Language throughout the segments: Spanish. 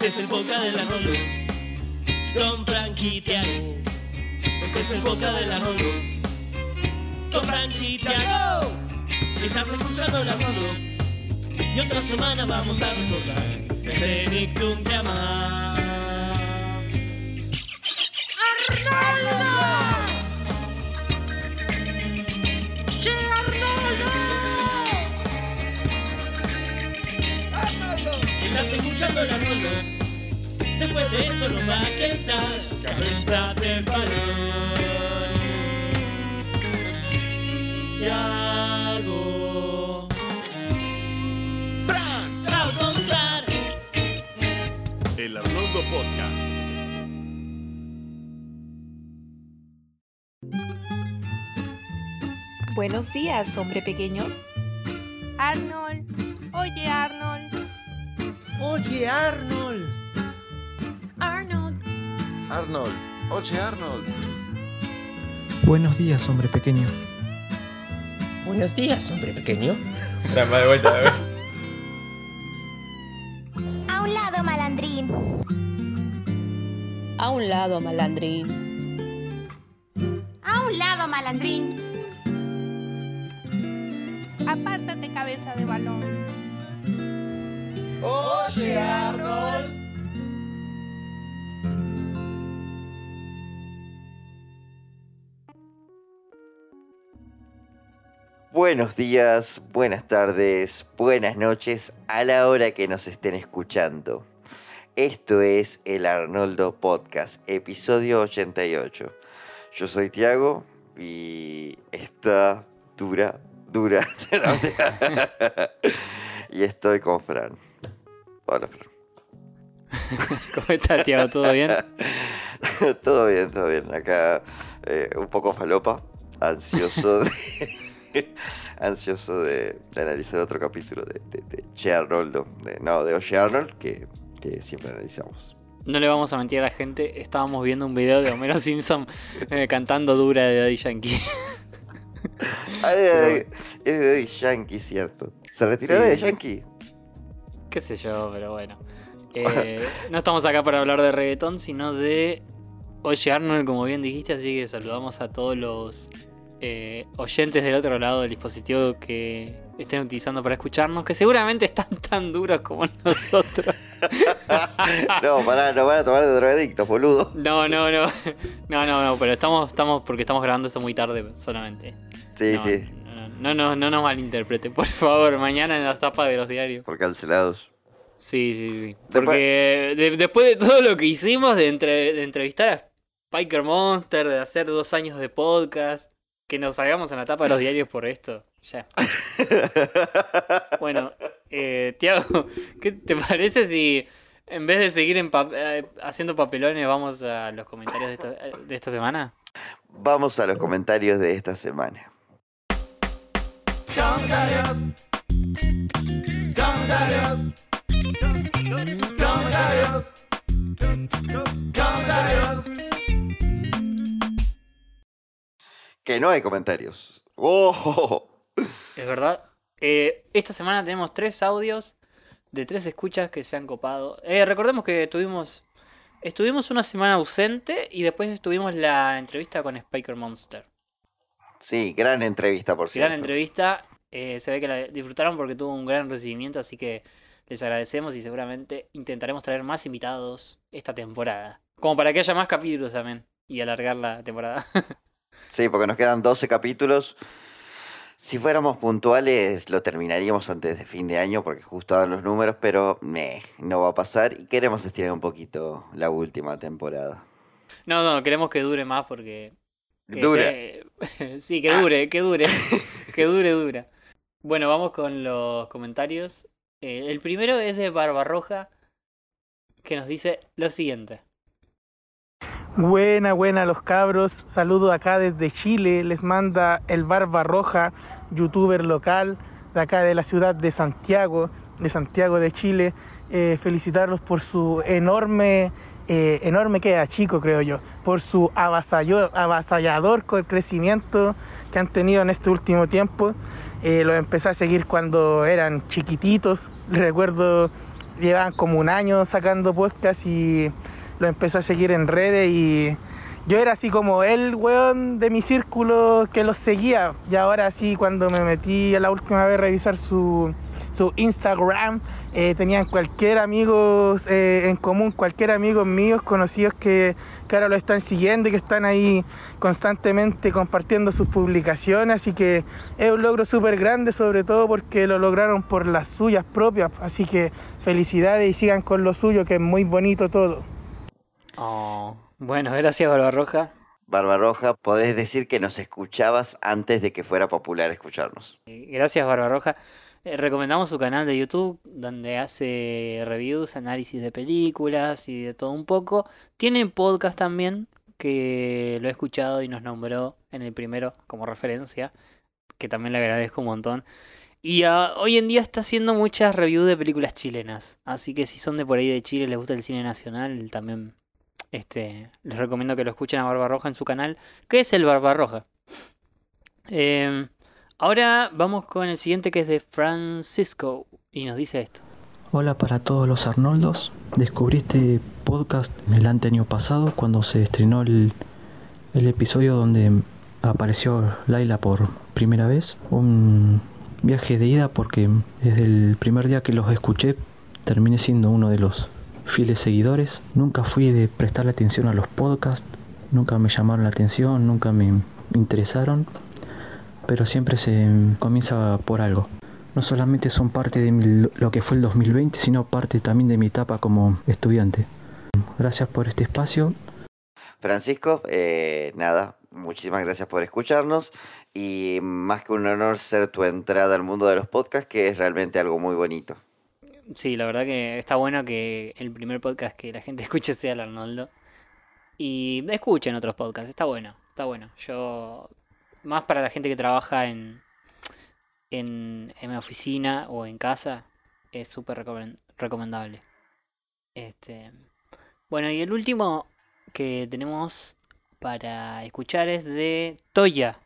Este es el boca del Arnoldo. Con Frankie Tiago. Este es el boca del Arnoldo. Con Frankie Tiago. Estás escuchando el Arnoldo. Y otra semana vamos a recordar ese Nick un día escuchando. Después de esto nos va a quedar cabeza de balón. Yago. Fran, va a comenzar. El Arnoldo Podcast. Buenos días, hombre pequeño. Arnold, oye Arnold, Oye, Arnold. Arnold. Arnold, oye Arnold. Buenos días, hombre pequeño. Buenos días, hombre pequeño. A un lado, malandrín. a un lado malandrín, A un lado, malandrín. apártate cabeza de balón, Oye, Arnold. Buenos días, buenas tardes, buenas noches a la hora que nos estén escuchando. Esto es el Arnoldo Podcast, episodio 88. Yo soy Tiago y está dura, dura. y estoy con Fran. Hola, Fran. ¿Cómo estás, Tiago? ¿Todo bien? todo bien, todo bien. Acá eh, un poco falopa, ansioso de, ansioso de, de analizar otro capítulo de, de, de Che Arnoldo. De, no, de Oye Arnold, que, que siempre analizamos. No le vamos a mentir a la gente, estábamos viendo un video de Homero Simpson eh, cantando dura de Daddy Yankee. Es de- es de Daddy Yankee, cierto. ¿Se retiró Sí. de Yankee? Qué sé yo, pero bueno. Eh, no estamos acá para hablar de reggaetón, sino de Oye Arnold, como bien dijiste, así que saludamos a todos los eh, oyentes del otro lado del dispositivo que estén utilizando para escucharnos, que seguramente están tan duros como nosotros. No, pará, no van a tomar de drogadictos, boludo. No, no, no. No, no, no, pero estamos, estamos porque estamos grabando esto muy tarde solamente. Sí, no, sí, No, no, no, no nos malinterpreten, por favor. Mañana en las tapas de los diarios. por cancelados. Sí, sí, sí. Después- Porque de- después de todo lo que hicimos, de, entre- de entrevistar a Spiker Monster, de hacer dos años de podcast, que nos salgamos en la tapa de los diarios por esto. Ya. Bueno, eh, Tiago, ¿qué te parece si en vez de seguir en eh, haciendo papelones vamos a los comentarios de esta, de esta semana? Vamos a los comentarios de esta semana. Comentarios. Comentarios. Comentarios. Comentarios. Que no hay comentarios. ¡Oh! Es verdad. Eh, esta semana tenemos tres audios de tres escuchas que se han copado. Eh, recordemos que tuvimos estuvimos una semana ausente y después estuvimos la entrevista con Spiker Monster. Sí, gran entrevista, por cierto. Gran entrevista. eh, se ve que la disfrutaron porque tuvo un gran recibimiento, así que les agradecemos y seguramente intentaremos traer más invitados esta temporada. Como para que haya más capítulos también y alargar la temporada. Sí, porque nos quedan 12 capítulos. Si fuéramos puntuales, lo terminaríamos antes de fin de año porque justo dan los números, pero meh, no va a pasar y queremos estirar un poquito la última temporada. no, no, queremos que dure más porque Que se- sí, que dure, que dure. que dure, dura. Bueno, vamos con los comentarios. Eh, el primero es de Barbarroja, que nos dice lo siguiente. Buena, buena los cabros. Saludo acá desde Chile. Les manda el Barba Roja, youtuber local de acá de la ciudad de Santiago, de Santiago de Chile. Eh, felicitarlos por su enorme, eh, enorme queda chico creo yo, por su avasallador, crecimiento que han tenido en este último tiempo. Eh, los empecé a seguir cuando eran chiquititos. Recuerdo llevaban como un año sacando podcast y lo empecé a seguir en redes y yo era así como el weón de mi círculo que los seguía. Y ahora sí, cuando me metí la última vez a revisar su, su Instagram, eh, tenían cualquier amigo eh, en común, cualquier amigo míos conocidos que, que ahora lo están siguiendo y que están ahí constantemente compartiendo sus publicaciones. Así que es un logro súper grande, sobre todo porque lo lograron por las suyas propias. Así que felicidades y sigan con lo suyo, que es muy bonito todo. Oh, bueno, gracias Barbarroja. Barbarroja, podés decir que nos escuchabas antes de que fuera popular escucharnos. Gracias Barbarroja. Eh, recomendamos su canal de YouTube donde hace reviews, análisis de películas y de todo un poco. Tiene podcast también que lo he escuchado y nos nombró en el primero como referencia, que también le agradezco un montón. Y ah, hoy en día está haciendo muchas reviews de películas chilenas, así que si son de por ahí de Chile, les gusta el cine nacional, también este, les recomiendo que lo escuchen a Barbarroja en su canal, que es el Barbarroja. Eh, ahora vamos con el siguiente que es de Francisco y nos dice esto. Hola para todos los Arnoldos. Descubrí este podcast el año pasado cuando se estrenó el, el episodio donde apareció Laila por primera vez. Un viaje de ida porque desde el primer día que los escuché terminé siendo uno de los fieles seguidores. Nunca fui de prestarle atención a los podcasts, nunca me llamaron la atención, nunca me interesaron, pero siempre se comienza por algo. No solamente son parte de mi, lo que fue el 2020, sino parte también de mi etapa como estudiante. Gracias por este espacio. Francisco, eh, nada, muchísimas gracias por escucharnos y más que un honor ser tu entrada al mundo de los podcasts, que es realmente algo muy bonito. Sí, la verdad que está bueno que el primer podcast que la gente escuche sea el Arnoldo. Y escuchen otros podcasts, está bueno, está bueno. Yo, más para la gente que trabaja en, en, en oficina o en casa, es súper recomendable. Este, bueno, y el último que tenemos para escuchar es de Toya,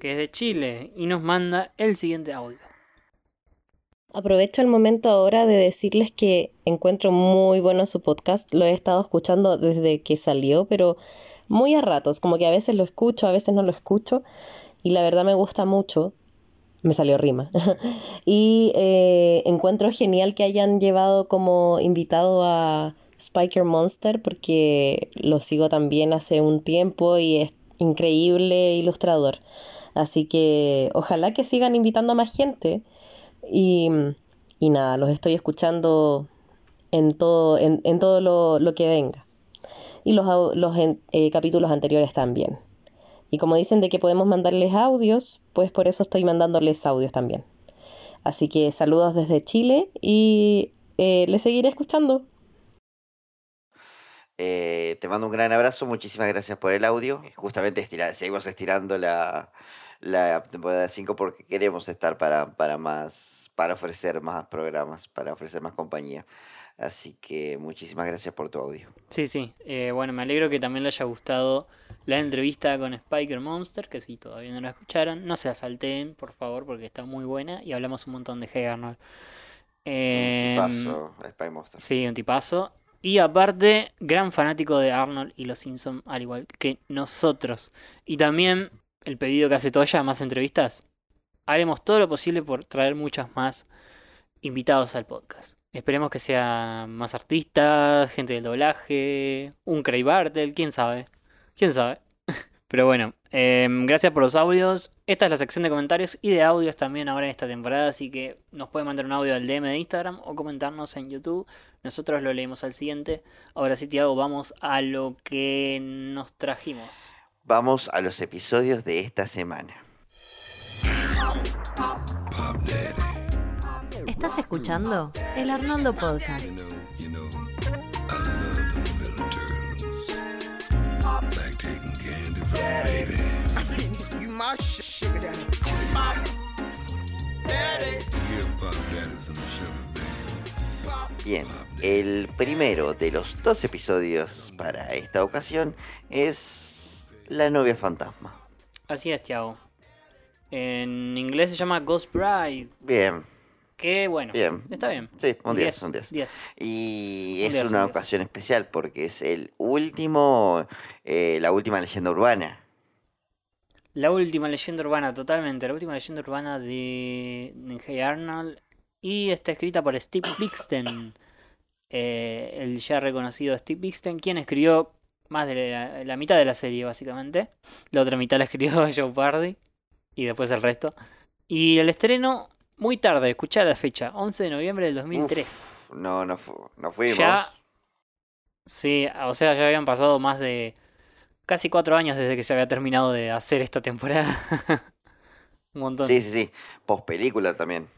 que es de Chile, y nos manda el siguiente audio. Aprovecho el momento ahora de decirles que encuentro muy bueno su podcast. Lo he estado escuchando desde que salió, pero muy a ratos, como que a veces lo escucho, a veces no lo escucho. Y la verdad me gusta mucho. Me salió rima. y eh, encuentro genial que hayan llevado como invitado a Spiker Monster porque lo sigo también hace un tiempo y es increíble ilustrador. Así que ojalá que sigan invitando a más gente y, y nada, los estoy escuchando en todo, en, en todo lo, lo, que venga. Y los, los eh, capítulos anteriores también. Y como dicen de que podemos mandarles audios, pues por eso estoy mandándoles audios también. Así que saludos desde Chile y eh, les seguiré escuchando. Eh, te mando un gran abrazo, muchísimas gracias por el audio. Justamente estira, seguimos estirando la, la temporada 5 porque queremos estar para, para más, para ofrecer más programas, para ofrecer más compañía. Así que muchísimas gracias por tu audio. Sí, sí. Eh, bueno, me alegro que también le haya gustado la entrevista con Spiker Monster, que si todavía no la escucharon, no se asalten, por favor, porque está muy buena y hablamos un montón de Hey Arnold. Eh, un tipazo, Spy Monster. Sí, un tipazo. Y aparte, gran fanático de Arnold y los Simpsons, al igual que nosotros. Y también el pedido que hace Toya, más entrevistas. Haremos todo lo posible por traer muchas más invitados al podcast. Esperemos que sean más artistas, gente del doblaje, un Cray Bartel, quién sabe. Quién sabe. Pero bueno, eh, gracias por los audios. Esta es la sección de comentarios y de audios también ahora en esta temporada, así que nos pueden mandar un audio al DM de Instagram o comentarnos en YouTube. Nosotros lo leemos al siguiente. Ahora sí, Tiago, vamos a lo que nos trajimos. Vamos a los episodios de esta semana. ¿Estás escuchando? El Arnoldo Podcast. Bien, el primero de los dos episodios para esta ocasión es La novia fantasma. Así es, Tiago. En inglés se llama Ghost Bride. Bien. Que bueno, Bien. está bien. Sí, un 10, Diez, un 10. diez. Y es 10, un una 10. ocasión especial porque es el último, eh, la última leyenda urbana. La última leyenda urbana, totalmente. La última leyenda urbana de, de Hey Arnold. Y está escrita por Steve Bixten. eh, el ya reconocido Steve Bixten, quien escribió más de la, la mitad de la serie, básicamente. La otra mitad la escribió Joe Pardy. Y después el resto. Y el estreno muy tarde, escuchar la fecha, 11 de noviembre del 2003. Uf, no, no, fu- no fuimos. Ya. Sí, o sea, ya habían pasado más de casi cuatro años desde que se había terminado de hacer esta temporada. Un montón. Sí, sí, sí. Post película también.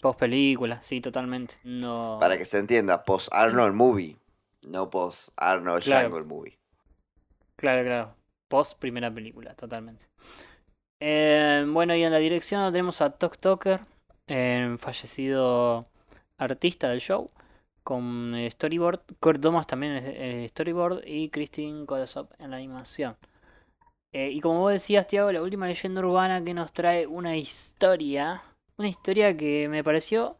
Post película, sí, totalmente. No. Para que se entienda, post Arnold Movie. No post Arnold Claro. Jungle Movie. Claro, claro. Post primera película, totalmente. Eh, bueno, y en la dirección tenemos a Tok Toker, eh, fallecido artista del show, con eh, storyboard. Kurt Thomas también es storyboard y Christine Kodasov en la animación. Eh, y como vos decías, Tiago, la última leyenda urbana que nos trae una historia. Una historia que me pareció,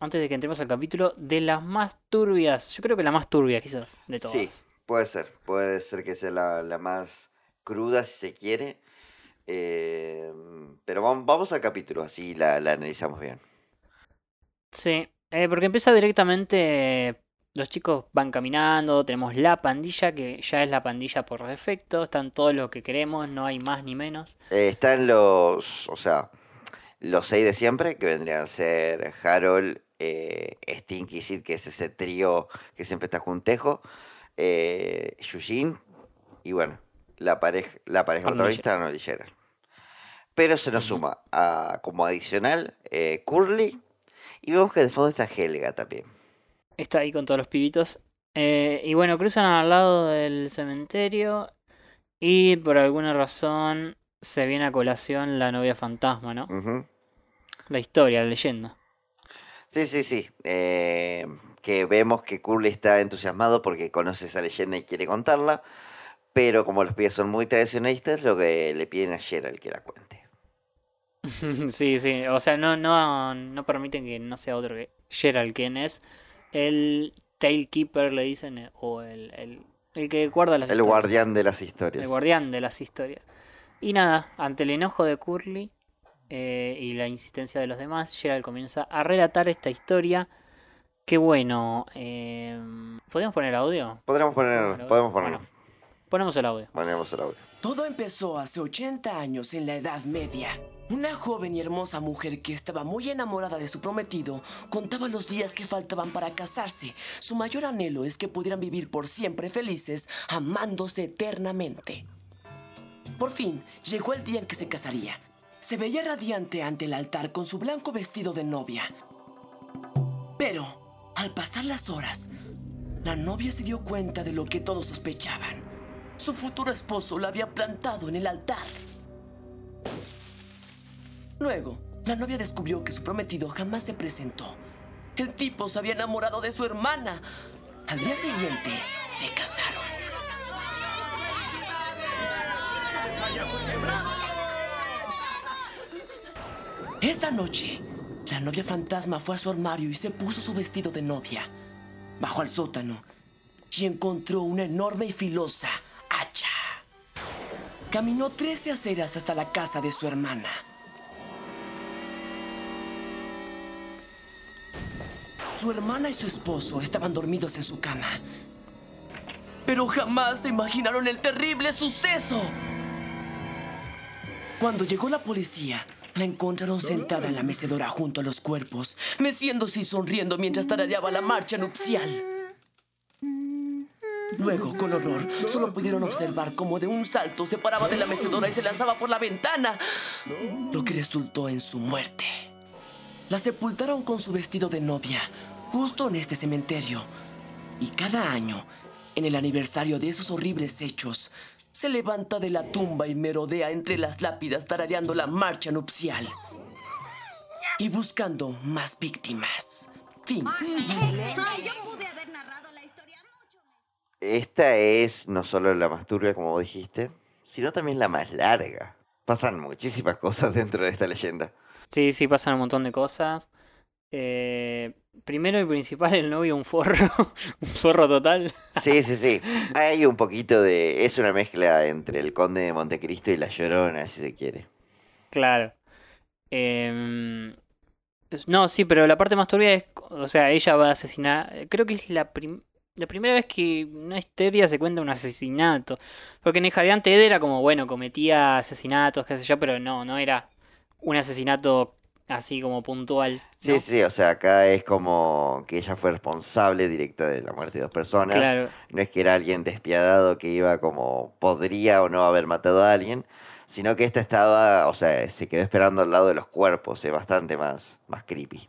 antes de que entremos al capítulo, de las más turbias. Yo creo que la más turbia, quizás, de todas. Sí, puede ser. Puede ser que sea la, la más cruda si se quiere. Eh, pero vamos, al capítulo, así la, la analizamos bien. Sí, eh, porque empieza directamente. Los chicos van caminando, tenemos la pandilla, que ya es la pandilla por defecto, están todos los que queremos, no hay más ni menos. Eh, están los, o sea, los seis de siempre, que vendrían a ser Harold, eh, Stinky Sid, que es ese trío que siempre está juntejo, eh, Yushin, y bueno, la pareja, la pareja protagonista, Gerald. Pero se nos suma a, como adicional eh, Curly, y vemos que de fondo está Helga también. Está ahí con todos los pibitos. Eh, y bueno, cruzan al lado del cementerio y por alguna razón se viene a colación la novia fantasma, ¿no? La historia, la leyenda. Sí, sí, sí. eh, que vemos que Curly está entusiasmado porque conoce esa leyenda y quiere contarla. Pero como los pibes son muy tradicionalistas, lo que le piden a Gerald que la cuente. sí, sí. O sea, no, no, no permiten que no sea otro que Gerald, quien es el Tailkeeper, le dicen, eh, o el, el, el que guarda las El historias. guardián de las historias. El guardián de las historias. Y nada, ante el enojo de Curly eh, y la insistencia de los demás, Gerald comienza a relatar esta historia. Que bueno, eh, ¿podemos poner audio? Podríamos poner, podemos poner, Ponemos el audio. ponemos el audio. Todo empezó hace 80 años en la Edad Media. Una joven y hermosa mujer que estaba muy enamorada de su prometido contaba los días que faltaban para casarse. Su mayor anhelo es que pudieran vivir por siempre felices, amándose eternamente. Por fin, llegó el día en que se casaría. Se veía radiante ante el altar con su blanco vestido de novia. Pero, al pasar las horas, la novia se dio cuenta de lo que todos sospechaban. Su futuro esposo la había plantado en el altar. Luego, la novia descubrió que su prometido jamás se presentó. El tipo se había enamorado de su hermana. Al día siguiente, se casaron. Esa noche, la novia fantasma fue a su armario y se puso su vestido de novia. Bajó al sótano y encontró una enorme y filosa hacha. Caminó 13 aceras hasta la casa de su hermana. Su hermana y su esposo estaban dormidos en su cama. Pero jamás se imaginaron el terrible suceso. Cuando llegó la policía, la encontraron sentada en la mecedora junto a los cuerpos, meciéndose y sonriendo mientras tarareaba la marcha nupcial. Luego, con horror, solo pudieron observar cómo de un salto se paraba de la mecedora y se lanzaba por la ventana, lo que resultó en su muerte. La sepultaron con su vestido de novia, justo en este cementerio. Y cada año, en el aniversario de esos horribles hechos, se levanta de la tumba y merodea entre las lápidas tarareando la marcha nupcial. Y buscando más víctimas. Fin. Esta es no solo la más turbia, como dijiste, sino también la más larga. Pasan muchísimas cosas dentro de esta leyenda. Sí, sí, pasan un montón de cosas. Eh, primero y principal, el novio un forro, un forro total. Sí, sí, sí. Hay un poquito de... Es una mezcla entre el conde de Montecristo y la Llorona, si se quiere. Claro. Em, no, sí, pero la parte más turbia es, o sea, ella va a asesinar, creo que es la, prim- la primera vez que una historia se cuenta un asesinato. Porque en de antes era como, bueno, cometía asesinatos, qué sé yo, pero no, no era un asesinato así como puntual. Sí, sí, o sea, acá es como que ella fue responsable directa de la muerte de dos personas. Claro. No es que era alguien despiadado que iba como podría o no haber matado a alguien, sino que esta estaba, o sea, se quedó esperando al lado de los cuerpos, es bastante más, más creepy.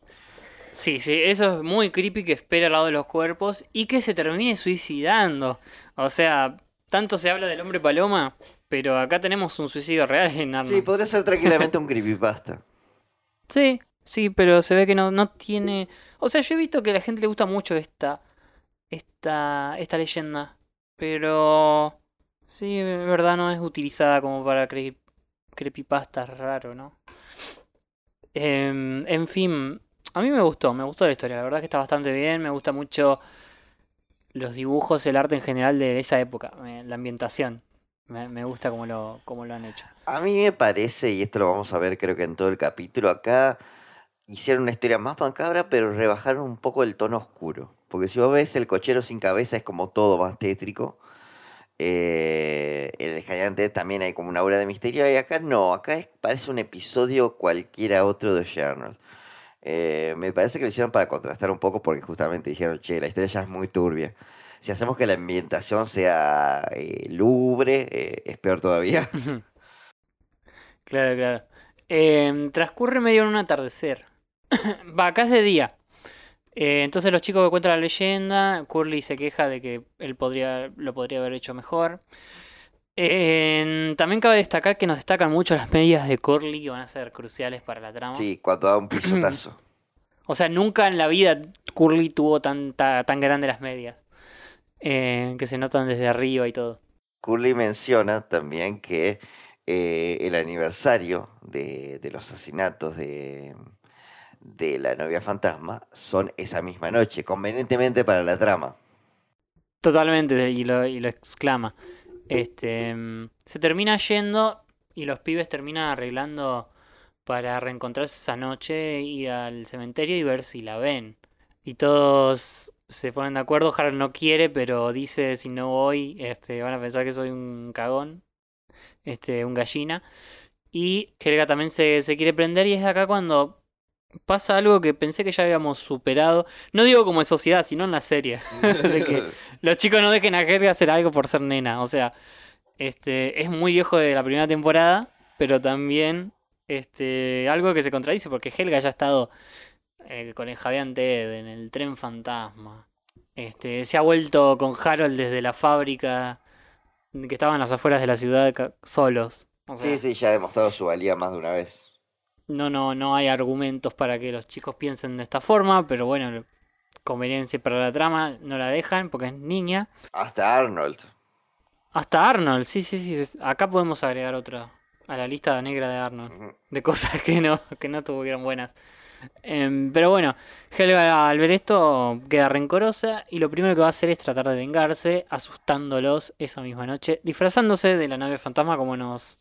Sí, sí, eso es muy creepy que espera al lado de los cuerpos y que se termine suicidando. O sea, tanto se habla del hombre paloma, pero acá tenemos un suicidio real en Arnold. Sí, podría ser tranquilamente un creepypasta. Sí, sí, pero se ve que no, no tiene. O sea, yo he visto que a la gente le gusta mucho esta. Esta. esta leyenda. Pero. Sí, de verdad no es utilizada como para cre creepypasta raro, ¿no? Em, en fin. A mí me gustó, me gustó la historia. La verdad que está bastante bien. Me gusta mucho los dibujos, el arte en general de esa época. me- La ambientación. Me, gusta cómo lo, lo han hecho. A mí me parece, y esto lo vamos a ver creo que en todo el capítulo, acá hicieron una historia más macabra, pero rebajaron un poco el tono oscuro. Porque si vos ves el cochero sin cabeza es como todo más tétrico. Eh, en el gigante también hay como una aura de misterio y acá no, acá es- parece un episodio cualquiera otro de Arnold. Eh, me parece que lo hicieron para contrastar un poco porque justamente dijeron, che, la historia ya es muy turbia. Si hacemos que la ambientación sea eh, lúgubre, eh, es peor todavía. Claro, claro. Em, transcurre medio en un atardecer. Va, acá es de día. Eh, entonces los chicos que cuentan la leyenda, Curly se queja de que él podría, lo podría haber hecho mejor. En- también cabe destacar que nos destacan mucho las medias de Curly que van a ser cruciales para la trama. Sí, cuando da un pisotazo. O sea, nunca en la vida Curly tuvo tanta, tan grandes las medias. Eh, que se notan desde arriba y todo. Curly menciona también que eh, el aniversario de, de los asesinatos de, de la novia fantasma son esa misma noche, convenientemente para la trama. Totalmente, y lo, y lo exclama. Este, se termina yendo y los pibes terminan arreglando para reencontrarse esa noche, ir al cementerio y ver si la ven. Y todos se ponen de acuerdo, Harold no quiere, pero dice si no voy, este, van a pensar que soy un cagón, este, un gallina. Y Helga también se, se quiere prender y es acá cuando pasa algo que pensé que ya habíamos superado. No digo como en sociedad, sino en la serie. los chicos no dejen a Helga hacer algo por ser nena. O sea, este es muy viejo de la primera temporada, pero también este algo que se contradice porque Helga ya ha estado eh, con el jadeante Ed en el tren fantasma. Este, se ha vuelto con Harold desde la fábrica que estaban en las afueras de la ciudad solos. O sea, Sí, sí, ya ha demostrado su valía más de una vez. no, no, no hay argumentos para que los chicos piensen de esta forma, pero bueno, conveniencia para la trama no la dejan porque es niña. Hasta Arnold. Hasta Arnold, sí, sí, sí. Acá podemos agregar otra a la lista negra de Arnold. De cosas que no, que no tuvieron buenas. Em, pero bueno, Helga al ver esto queda rencorosa y lo primero que va a hacer es tratar de vengarse, asustándolos esa misma noche, disfrazándose de la nave fantasma como nos,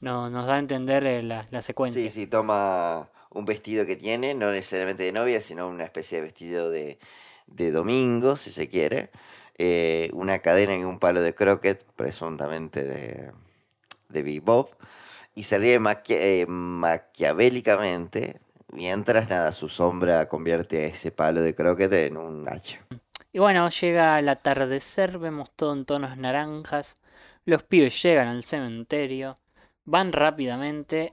no- nos da a entender eh, la, secuencia. Sí, sí, toma un vestido que tiene, no necesariamente de novia, sino una especie de vestido de, de domingo, si se quiere. eh, una cadena y un palo de croquet, presuntamente de, de Big Bob. Y se ríe eh, maquiavélicamente, mientras nada, su sombra convierte a ese palo de croquet en un hacha. Y bueno, llega el atardecer, vemos todo en tonos naranjas. Los pibes llegan al cementerio, van rápidamente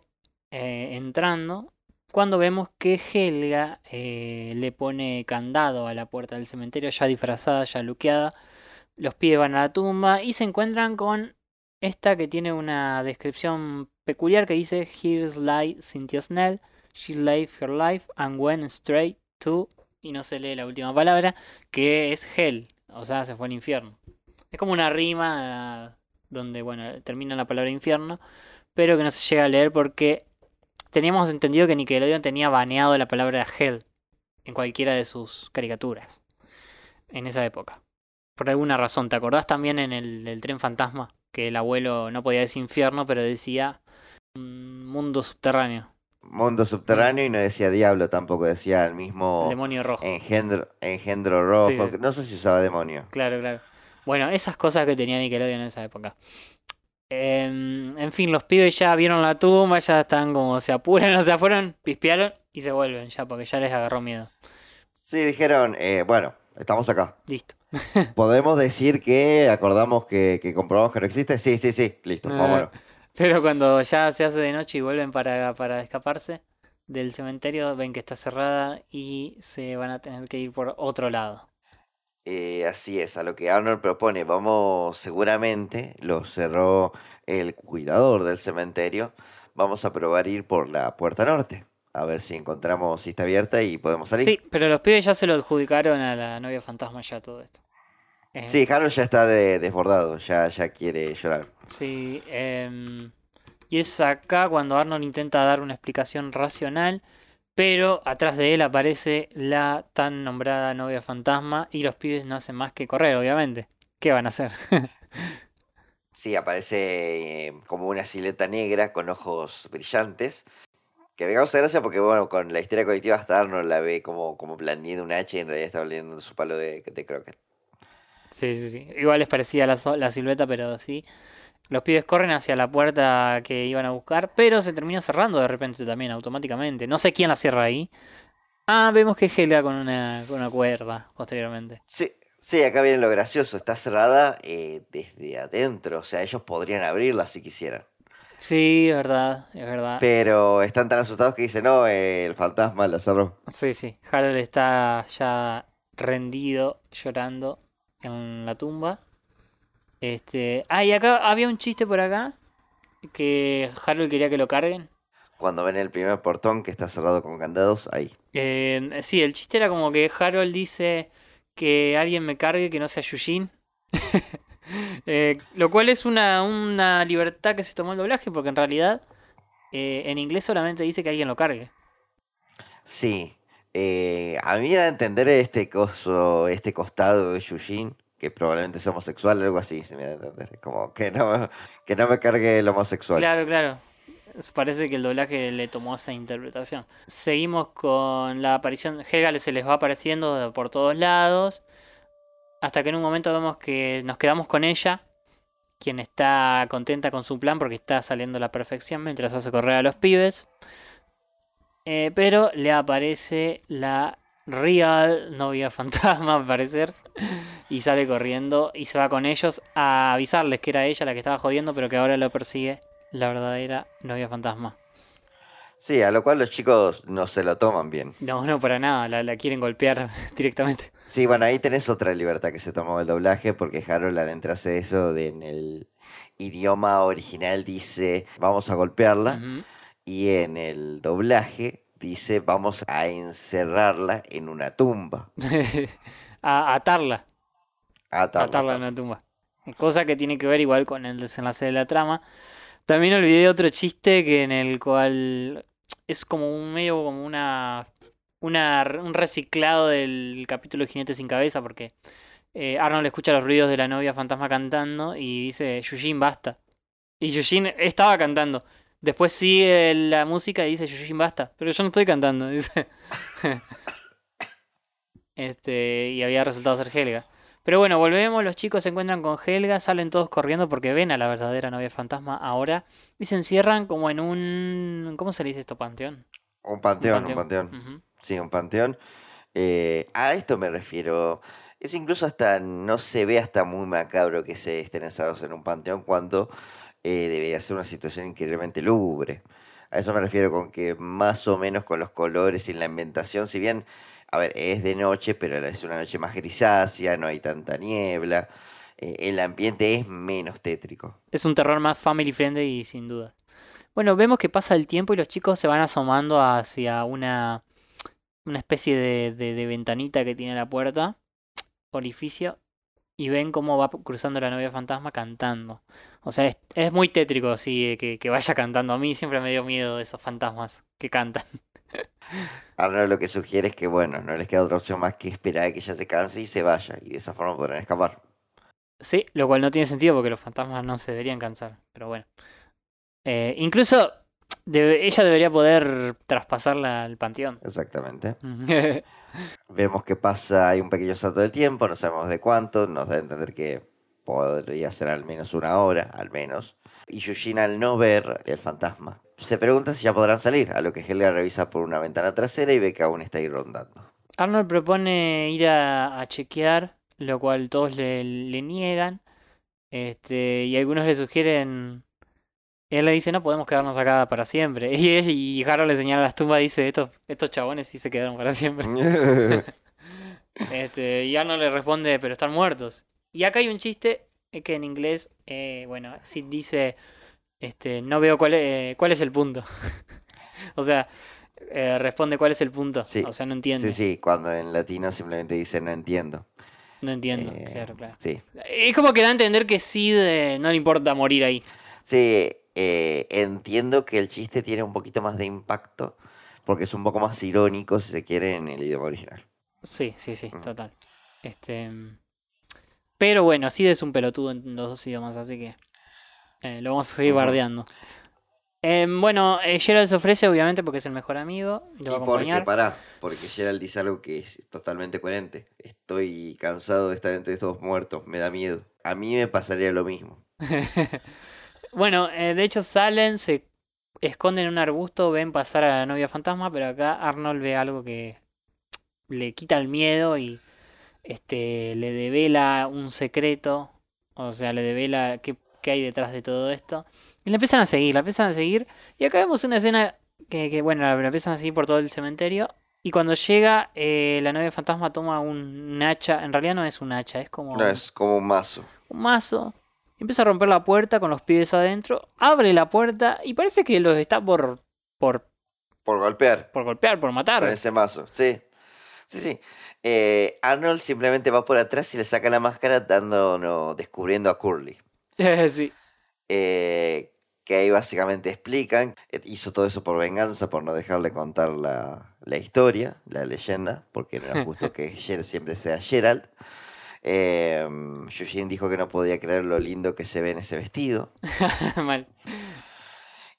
eh, entrando. Cuando vemos que Helga eh, le pone candado a la puerta del cementerio, ya disfrazada, ya luqueada. Los pibes van a la tumba y se encuentran con esta que tiene una descripción peculiar que dice Here's lie Cynthia Snell. She lived her life and went straight to y no se lee la última palabra, que es Hell, o sea, se fue al infierno. Es como una rima donde, bueno, termina la palabra infierno, pero que no se llega a leer porque teníamos entendido que Nickelodeon tenía baneado la palabra hell en cualquiera de sus caricaturas en esa época. Por alguna razón, ¿te acordás también en el, el tren fantasma? Que el abuelo no podía decir infierno, pero decía un mundo subterráneo. Mundo subterráneo y no decía diablo, tampoco decía el mismo demonio rojo. engendro, engendro rojo. Sí. No sé si usaba demonio. Claro, claro. Bueno, esas cosas que tenía Nickelodeon en esa época. Em, en fin, los pibes ya vieron la tumba, ya están como se apuran, o sea, fueron, pispearon y se vuelven ya, porque ya les agarró miedo. Sí, dijeron, eh, bueno, estamos acá. Listo. ¿Podemos decir que acordamos que, que comprobamos que no existe? Sí, sí, sí, listo, vámonos. Pero cuando ya se hace de noche y vuelven para, para escaparse del cementerio, ven que está cerrada y se van a tener que ir por otro lado. Eh, así es, a lo que Arnold propone, vamos, seguramente lo cerró el cuidador del cementerio, vamos a probar ir por la puerta norte, a ver si encontramos, si está abierta y podemos salir. Sí, pero los pibes ya se lo adjudicaron a la novia fantasma ya todo esto. Eh, Sí, Harold ya está de- desbordado, ya, ya quiere llorar. Sí, em, y es acá cuando Arnold intenta dar una explicación racional, pero atrás de él aparece la tan nombrada novia fantasma y los pibes no hacen más que correr, obviamente. ¿Qué van a hacer? Sí, aparece eh, como una silueta negra con ojos brillantes. Que me causa gracia porque, bueno, con la historia colectiva hasta Arnold la ve como, como blandiendo un hacha y en realidad está blandiendo su palo de, de croquet. Sí, sí, sí. Igual les parecía la, so- la silueta, pero sí. Los pibes corren hacia la puerta que iban a buscar, pero se termina cerrando de repente también, automáticamente. No sé quién la cierra ahí. Ah, vemos que es Helga con una, con una cuerda, posteriormente. Sí, sí, acá viene lo gracioso. Está cerrada eh, desde adentro. O sea, ellos podrían abrirla si quisieran. Sí, es verdad, es verdad. Pero están tan asustados que dicen, no, eh, el fantasma la cerró. Sí, sí. Harold está ya rendido, llorando en la tumba. Este. Ah, y acá había un chiste por acá. Que Harold quería que lo carguen. Cuando ven el primer portón que está cerrado con candados, ahí. Eh, sí, el chiste era como que Harold dice que alguien me cargue que no sea Yushin. Eh, lo cual es una, una libertad que se tomó el doblaje, porque en realidad eh, en inglés solamente dice que alguien lo cargue. Sí. Eh, a mí me da a entender este coso, este costado de Yushin, que probablemente es homosexual algo así, se me da a entender. Como que no, que no me cargue el homosexual. Claro, claro. Parece que el doblaje le tomó esa interpretación. Seguimos con la aparición. Helga se les va apareciendo por todos lados. Hasta que en un momento vemos que nos quedamos con ella. Quien está contenta con su plan porque está saliendo a la perfección mientras hace correr a los pibes. Eh, pero le aparece la real novia fantasma, al parecer. Y sale corriendo y se va con ellos a avisarles que era ella la que estaba jodiendo, pero que ahora lo persigue la verdadera novia fantasma. Sí, a lo cual los chicos no se lo toman bien. No, no, para nada, la, la quieren golpear directamente. Sí, bueno, ahí tenés otra libertad que se tomó el doblaje, porque Harold al entrarse eso de, en el idioma original dice vamos a golpearla. Y en el doblaje dice vamos a encerrarla en una tumba. a atarla. Atarla, atarla en una tumba. Cosa que tiene que ver igual con el desenlace de la trama. También olvidé otro chiste que en el cual es como un medio como una, una un reciclado del capítulo de Jinete sin cabeza porque eh, Arnold escucha los ruidos de la novia fantasma cantando y dice Yujin basta. Y Yujin estaba cantando. Después sigue la música y dice Yujin basta. Pero yo no estoy cantando. Dice. este, y había resultado ser Helga. Pero bueno, volvemos, los chicos se encuentran con Helga, salen todos corriendo porque ven a la verdadera novia fantasma ahora y se encierran como en un... ¿Cómo se le dice esto? ¿Panteón? Un panteón, un panteón. panteón. Sí, un panteón. Eh, a esto me refiero. Es incluso hasta, no se ve hasta muy macabro que se estén encerrados en un panteón cuando eh, debería ser una situación increíblemente lúgubre. A eso me refiero con que más o menos con los colores y la ambientación, si bien, a ver, es de noche, pero es una noche más grisácea, no hay tanta niebla, eh, el ambiente es menos tétrico. Es un terror más family friendly sin duda. Bueno, vemos que pasa el tiempo y los chicos se van asomando hacia una, una especie de, de- de ventanita que tiene la puerta, orificio, y ven cómo va cruzando la novia fantasma cantando. O sea, es, es muy tétrico así que, que vaya cantando. A mí siempre me dio miedo esos fantasmas que cantan. Ahora lo que sugiere es que, bueno, no les queda otra opción más que esperar a que ella se canse y se vaya. Y de esa forma podrán escapar. Sí, lo cual no tiene sentido porque los fantasmas no se deberían cansar. Pero bueno. Eh, incluso debe- ella debería poder traspasarla al panteón. Exactamente. Vemos que pasa, hay un pequeño salto del tiempo, no sabemos de cuánto, nos da a entender que podría ser al menos una hora, al menos. Y Yushin al no ver el fantasma, se pregunta si ya podrán salir, a lo que Helga revisa por una ventana trasera y ve que aún está ahí rondando. Arnold propone ir a, a chequear, lo cual todos le, le niegan. Este, y algunos le sugieren. Él le dice, no podemos quedarnos acá para siempre. Y, él- y Harold le señala las tumbas y dice, estos, estos chabones sí se quedaron para siempre. este, y Arnold le responde, pero están muertos. Y acá hay un chiste eh, que en inglés, eh, bueno, Sid dice, este, no veo cuál es, cuál es el punto. o sea, eh, responde cuál es el punto. Sí. O sea, no entiende. Sí, sí, cuando en latino simplemente dice no entiendo. No entiendo, Eh, claro, claro. Sí, Es como que da a entender que Sid eh, no le importa morir ahí. sí eh, entiendo que el chiste tiene un poquito más de impacto, porque es un poco más irónico, si se quiere, en el idioma original. Sí, sí, sí, total. Este, pero bueno, Sid es un pelotudo en los dos idiomas, así que eh, lo vamos a seguir Ujú. bardeando. Em, bueno, eh, Gerald se ofrece, obviamente, porque es el mejor amigo. Y lo va a Y porque, acompañar. pará, porque Gerald dice algo que es totalmente coherente. Estoy cansado de estar entre estos muertos, me da miedo. A mí me pasaría lo mismo. Bueno, eh, de hecho salen, se esconden en un arbusto, ven pasar a la novia fantasma, pero acá Arnold ve algo que le quita el miedo y este le devela un secreto, o sea, le devela qué, qué hay detrás de todo esto. Y le empiezan a seguir, la empiezan a seguir, y acá vemos una escena que, que, bueno, la, la empiezan a seguir por todo el cementerio. Y cuando llega, eh, la novia fantasma toma un, un hacha. En realidad no es un hacha, es como No, es como un mazo. un mazo. Empieza a romper la puerta con los pibes adentro. Abre la puerta y parece que los está por, por, Por golpear. por golpear, por matar. Con ese mazo, sí. Sí, sí. Eh, Arnold simplemente va por atrás y le saca la máscara descubriendo a Curly. sí. Eh, que ahí básicamente explican, eh, hizo todo eso por venganza, por no dejarle contar la, la historia, la leyenda, porque no era justo que Gerald siempre sea Gerald. Eh, Yushin dijo que no podía creer lo lindo que se ve en ese vestido. Mal.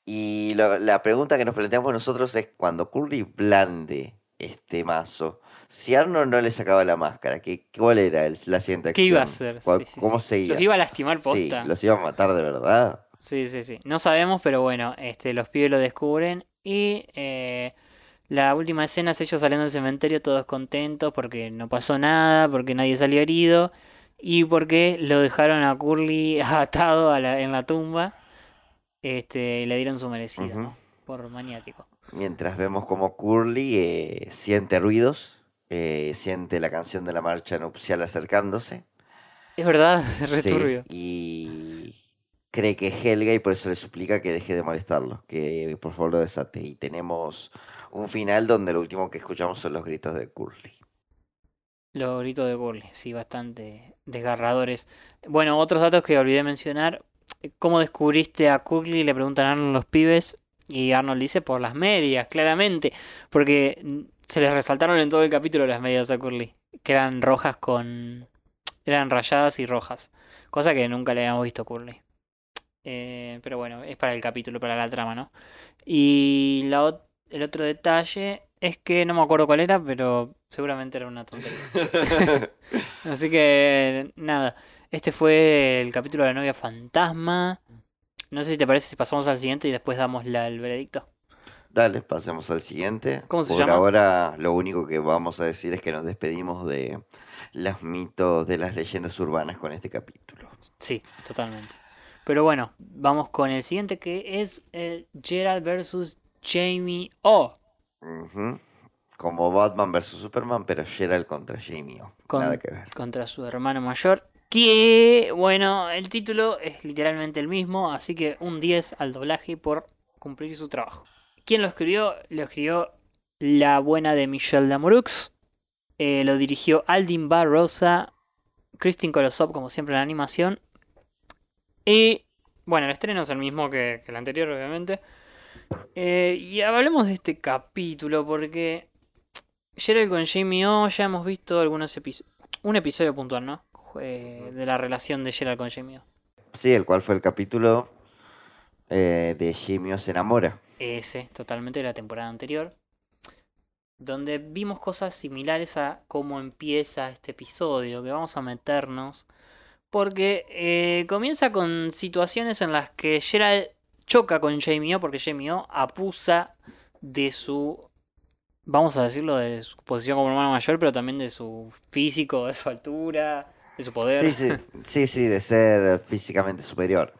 Y lo- la pregunta que nos planteamos nosotros es cuando Curly blande este mazo, si Arnold no le sacaba la máscara, ¿qué, ¿cuál era el- la siguiente ¿Qué acción? iba a hacer? ¿Cuál- Sí, sí, ¿Cómo sí. seguía? Los iba a lastimar Sí, posta. los iba a matar de verdad. Sí, sí, sí. No sabemos, pero bueno, este, los pibes lo descubren. Y eh, la última escena es ellos saliendo del cementerio todos contentos porque no pasó nada, porque nadie salió herido. Y porque lo dejaron a Curly atado a la- en la tumba. Este, y le dieron su merecido. Por maniático. Mientras vemos como Curly eh, siente ruidos, eh, siente la canción de la marcha nupcial acercándose. Es verdad, es re Sí, y cree que es Helga y por eso le suplica que deje de molestarlo, que por favor lo desate. Y tenemos un final donde lo último que escuchamos son los gritos de Curly. Los gritos de Curly, sí, bastante desgarradores. Bueno, otros datos que olvidé mencionar. ¿Cómo descubriste a Curly? Le preguntan a Arnold los pibes. Y Arnold dice por las medias, claramente. Porque se les resaltaron en todo el capítulo las medias a Curly. Que eran rojas con... Eran rayadas y rojas. Cosa que nunca le habíamos visto a Curly. Eh, pero bueno, es para el capítulo, para la trama, ¿no? Y la, ot- el otro detalle es que no me acuerdo cuál era, pero seguramente era una tontería. Así que nada, este fue el capítulo de la novia fantasma. No sé si te parece si pasamos al siguiente y después damos la, el veredicto. Dale, pasemos al siguiente. ¿Cómo se Por llama? ahora lo único que vamos a decir es que nos despedimos de los mitos, de las leyendas urbanas con este capítulo. Sí, totalmente. Pero bueno, vamos con el siguiente que es eh, Gerald versus Jamie O. Como Batman vs Superman, pero Gerald contra Jamie. O. Con- Nada que ver. contra su hermano mayor. Que, bueno, el título es literalmente el mismo, así que un 10 al doblaje por cumplir su trabajo. ¿Quién lo escribió? Lo escribió la buena de Michelle Lamorux. Eh, lo dirigió Aldin Barrosa. Christine Kolosov, como siempre en la animación. Y bueno, el estreno es el mismo que, que el anterior, obviamente. Eh, y hablemos de este capítulo porque Gerald con Jamie O ya hemos visto algunos episodios. Un episodio puntual, ¿no? Eh, de la relación de Gerald con Jamie O. Sí, el cual fue el capítulo eh, de Jamie O se enamora. Ese, totalmente de la temporada anterior. Donde vimos cosas similares a cómo empieza este episodio, que vamos a meternos. Porque eh, comienza con situaciones en las que Gerald choca con Jamie O porque Jamie O apusa de su, vamos a decirlo, de su posición como hermano mayor, pero también de su físico, de su altura, de su poder. Sí, sí, sí, sí de ser físicamente superior.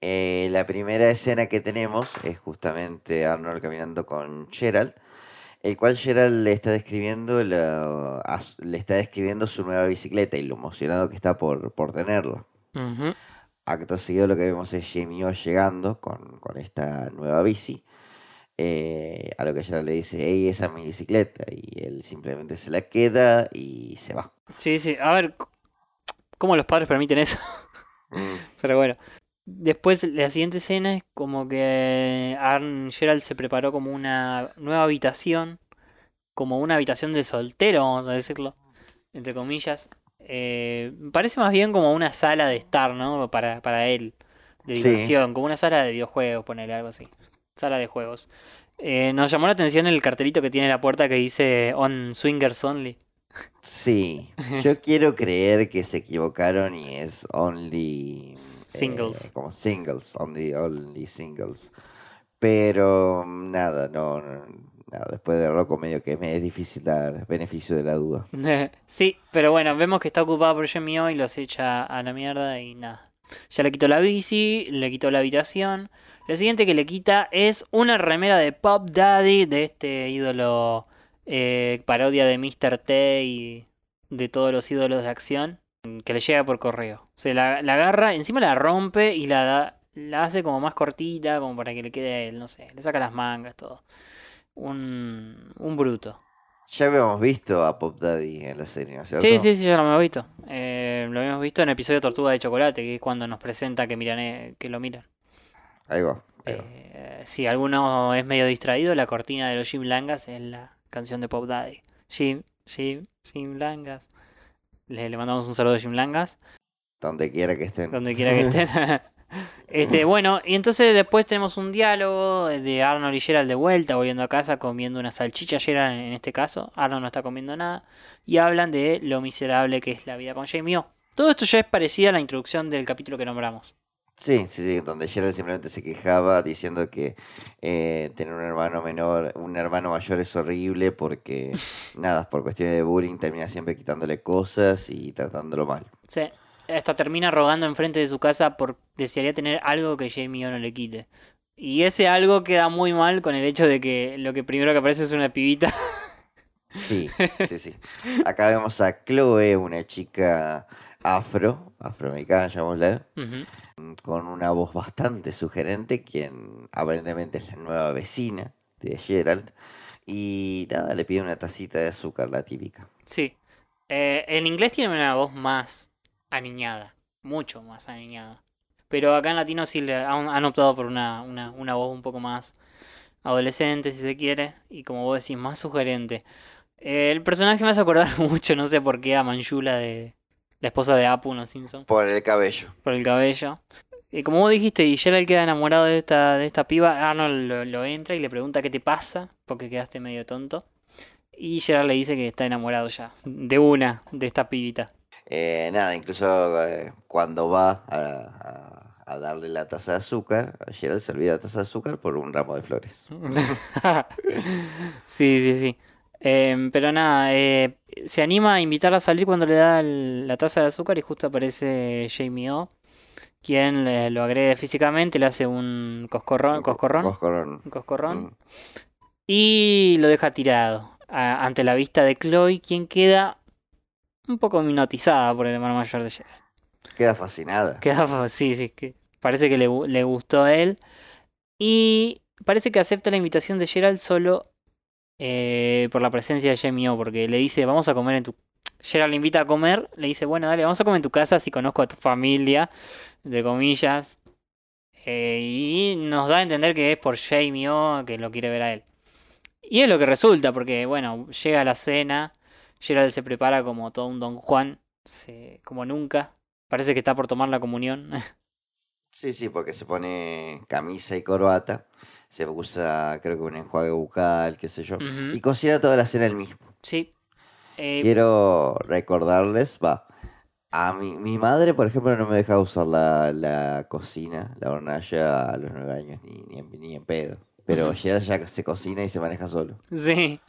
Eh, la primera escena que tenemos es justamente Arnold caminando con Gerald, el cual Gerald le está describiendo la- a su- le está describiendo su nueva bicicleta y lo emocionado que está por, por tenerla. Acto seguido lo que vemos es Jamie O llegando con, con esta nueva bici. eh, a lo que ella le dice, hey, esa es mi bicicleta. Y él simplemente se la queda y se va. Sí, sí. A ver, ¿cómo los padres permiten eso? Pero bueno. Después, la siguiente escena es como que Arn Gerald se preparó como una nueva habitación. Como una habitación de soltero, vamos a decirlo. Entre comillas. Eh, parece más bien como una sala de estar, ¿no? Para, para él. De Sí. diversión. Como una sala de videojuegos, ponerle algo así. Sala de juegos. Eh, nos llamó la atención el cartelito que tiene en la puerta que dice On Swingers Only. Sí, yo quiero creer que se equivocaron y es only Singles. como singles, only, only singles. Pero mm, nada, no, no, nada, después de Rocco medio que me es difícil dar beneficio de la duda. sí, pero bueno, vemos que está ocupado por Jamie O y los echa a la mierda y nada. Ya le quitó la bici, le quitó la habitación. Lo siguiente que le quita es una remera de Pop Daddy, de este ídolo eh, parodia de Mr. T y de todos los ídolos de acción, que le llega por correo. Se la, la agarra, encima la rompe y la, da- la hace como más cortita, como para que le quede a él, no sé, le saca las mangas, todo. Un, un bruto. Ya habíamos visto a Pop Daddy en la serie, ¿no es cierto? Sí, sí, sí, ya lo hemos visto. Eh, lo habíamos visto en el episodio Tortuga de Chocolate, que es cuando nos presenta que miran, eh, que lo miran. Ahí va. Eh, si alguno es medio distraído, la cortina de los Jim Langas es la canción de Pop Daddy. Jim, Jim, Jim Langas. Le, le mandamos un saludo a Jim Langas, Donde quiera que estén. donde quiera que estén. este, bueno, y entonces después tenemos un diálogo de Arnold y Gerald de vuelta, volviendo a casa, comiendo una salchicha. Gerald en este caso, Arnold no está comiendo nada. Y hablan de lo miserable que es la vida con Jamie O. Todo esto ya es parecido a la introducción del capítulo que nombramos. Sí, sí, sí, donde Gerald simplemente se quejaba diciendo que eh, tener un hermano menor, un hermano mayor es horrible porque, nada, por cuestiones de bullying termina siempre quitándole cosas y tratándolo mal. Sí, hasta termina rogando enfrente de su casa por desearía tener algo que Jamie O no le quite. Y ese algo queda muy mal con el hecho de que lo que primero que aparece es una pibita. Sí, sí, sí. Acá vemos a Chloe, una chica afro, afroamericana, llamémosla, Ujú. con una voz bastante sugerente, quien aparentemente es la nueva vecina de Gerald. Y nada, le pide una tacita de azúcar, la típica. Sí. Eh, en inglés tiene una voz más aniñada. Mucho más aniñada. Pero acá en latino sí le han, han optado por una, una, una voz un poco más adolescente, si se quiere. Y como vos decís, más sugerente. El personaje me hace acordar mucho, no sé por qué, a Manjula de la esposa de Apu en Los Simpsons. Por el cabello. Por el cabello. Y como vos dijiste, y Gerald queda enamorado de esta, de esta piba, Arnold lo, lo entra y le pregunta qué te pasa, porque quedaste medio tonto. Y Gerald le dice que está enamorado ya, de una, de esta pibita. Eh, nada, incluso eh, cuando va a, a- a darle la taza de azúcar, a Gerald se olvida la taza de azúcar por un ramo de flores. sí, sí, sí. Em, pero nada, eh, se anima a invitarla a salir cuando le da el- la taza de azúcar y justo aparece Jamie O, quien le- lo agrede físicamente, le hace un coscorrón, coscorrón, Coscorrón. un coscorrón y lo deja tirado a- ante la vista de Chloe, quien queda un poco hipnotizada por el hermano mayor de Gerald. Queda fascinada. Queda, sí, sí, que parece que le, le gustó a él. Y parece que acepta la invitación de Gerald solo eh, por la presencia de Jamie O, porque le dice, vamos a comer en tu... Gerald le invita a comer, le dice, bueno, dale, vamos a comer en tu casa si conozco a tu familia, de comillas. Eh, y nos da a entender que es por Jamie O que lo quiere ver a él. Y es lo que resulta, porque bueno, llega la cena, Gerald se prepara como todo un Don Juan, se- como nunca. Parece que está por tomar la comunión. Sí, sí, porque se pone camisa y corbata. Se usa, creo que un enjuague bucal, qué sé yo. Y cocina toda la cena él mismo. Sí. Eh, Quiero recordarles, va. A mi, mi madre, por ejemplo, no me dejaba usar la, la cocina, la hornalla a los nueve años, ni, ni, en, ni en pedo. Pero ya se cocina y se maneja solo. Sí.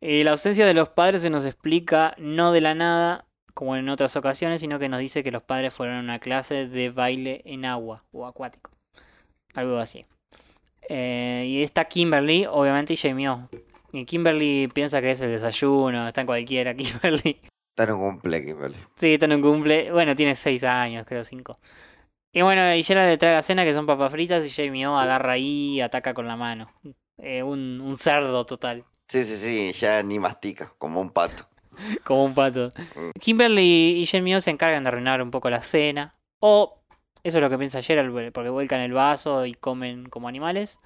Eh, la ausencia de los padres se nos explica no de la nada, como en otras ocasiones, sino que nos dice que los padres fueron a una clase de baile en agua o acuático. Algo así. Eh, y está Kimberly, obviamente, y Jamie O. Y Kimberly piensa que es el desayuno, está en cualquiera, Kimberly. Está en un cumple, Kimberly. Sí, está en un cumple. Bueno, tiene 6 años, creo 5. Y bueno, y Gerald le trae la cena que son papas fritas y Jamie O agarra ahí y ataca con la mano. Eh, un, un cerdo total. Sí, sí, sí, ya ni mastica, como un pato. Como un pato. Kimberly y Jamie O se encargan de arruinar un poco la cena. O eso es lo que piensa Gerald, porque vuelcan el vaso y comen como animales.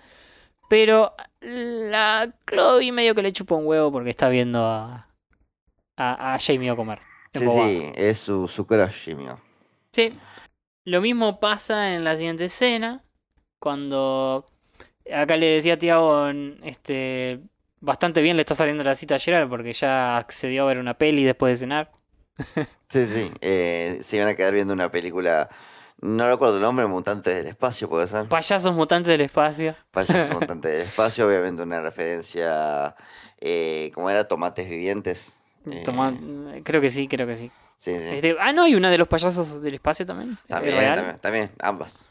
Pero la Chloe medio que le chupa un huevo porque está viendo a, a, a Jamie comer. Sí, sí, es su, su crush, Jimmy. Sí. Lo mismo pasa en la siguiente escena. Cuando acá le decía a Tiago, este, bastante bien le está saliendo la cita a Gerald porque ya accedió a ver una peli después de cenar. Sí, sí, eh, se iban a quedar viendo una película, no recuerdo el nombre, Mutantes del Espacio, puede ser. Payasos mutantes del espacio. Payasos Mutantes del Espacio, obviamente una referencia, eh, ¿cómo era? Tomates vivientes. Eh, creo que sí, creo que sí. sí, sí. Este, ah, no, hay una de los payasos del espacio también. ¿Es También, real? también, también, ambas.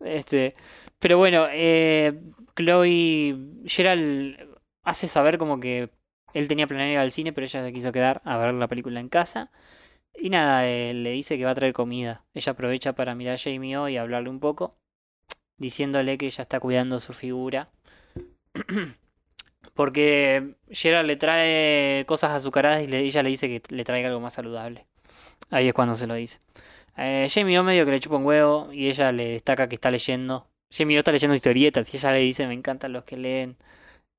Este, pero bueno, eh, Chloe, Gerald hace saber como que él tenía planeado ir al cine, pero ella se quiso quedar a ver la película en casa. Y nada, eh, le dice que va a traer comida. Ella aprovecha para mirar a Jamie O y hablarle un poco, diciéndole que ella está cuidando su figura. Porque Gerald le trae cosas azucaradas y le- ella le dice que le traiga algo más saludable. Ahí es cuando se lo dice. Eh, Jamie O medio que le chupa un huevo y ella le destaca que está leyendo. Jamie O está leyendo historietas y ella le dice, me encantan los que leen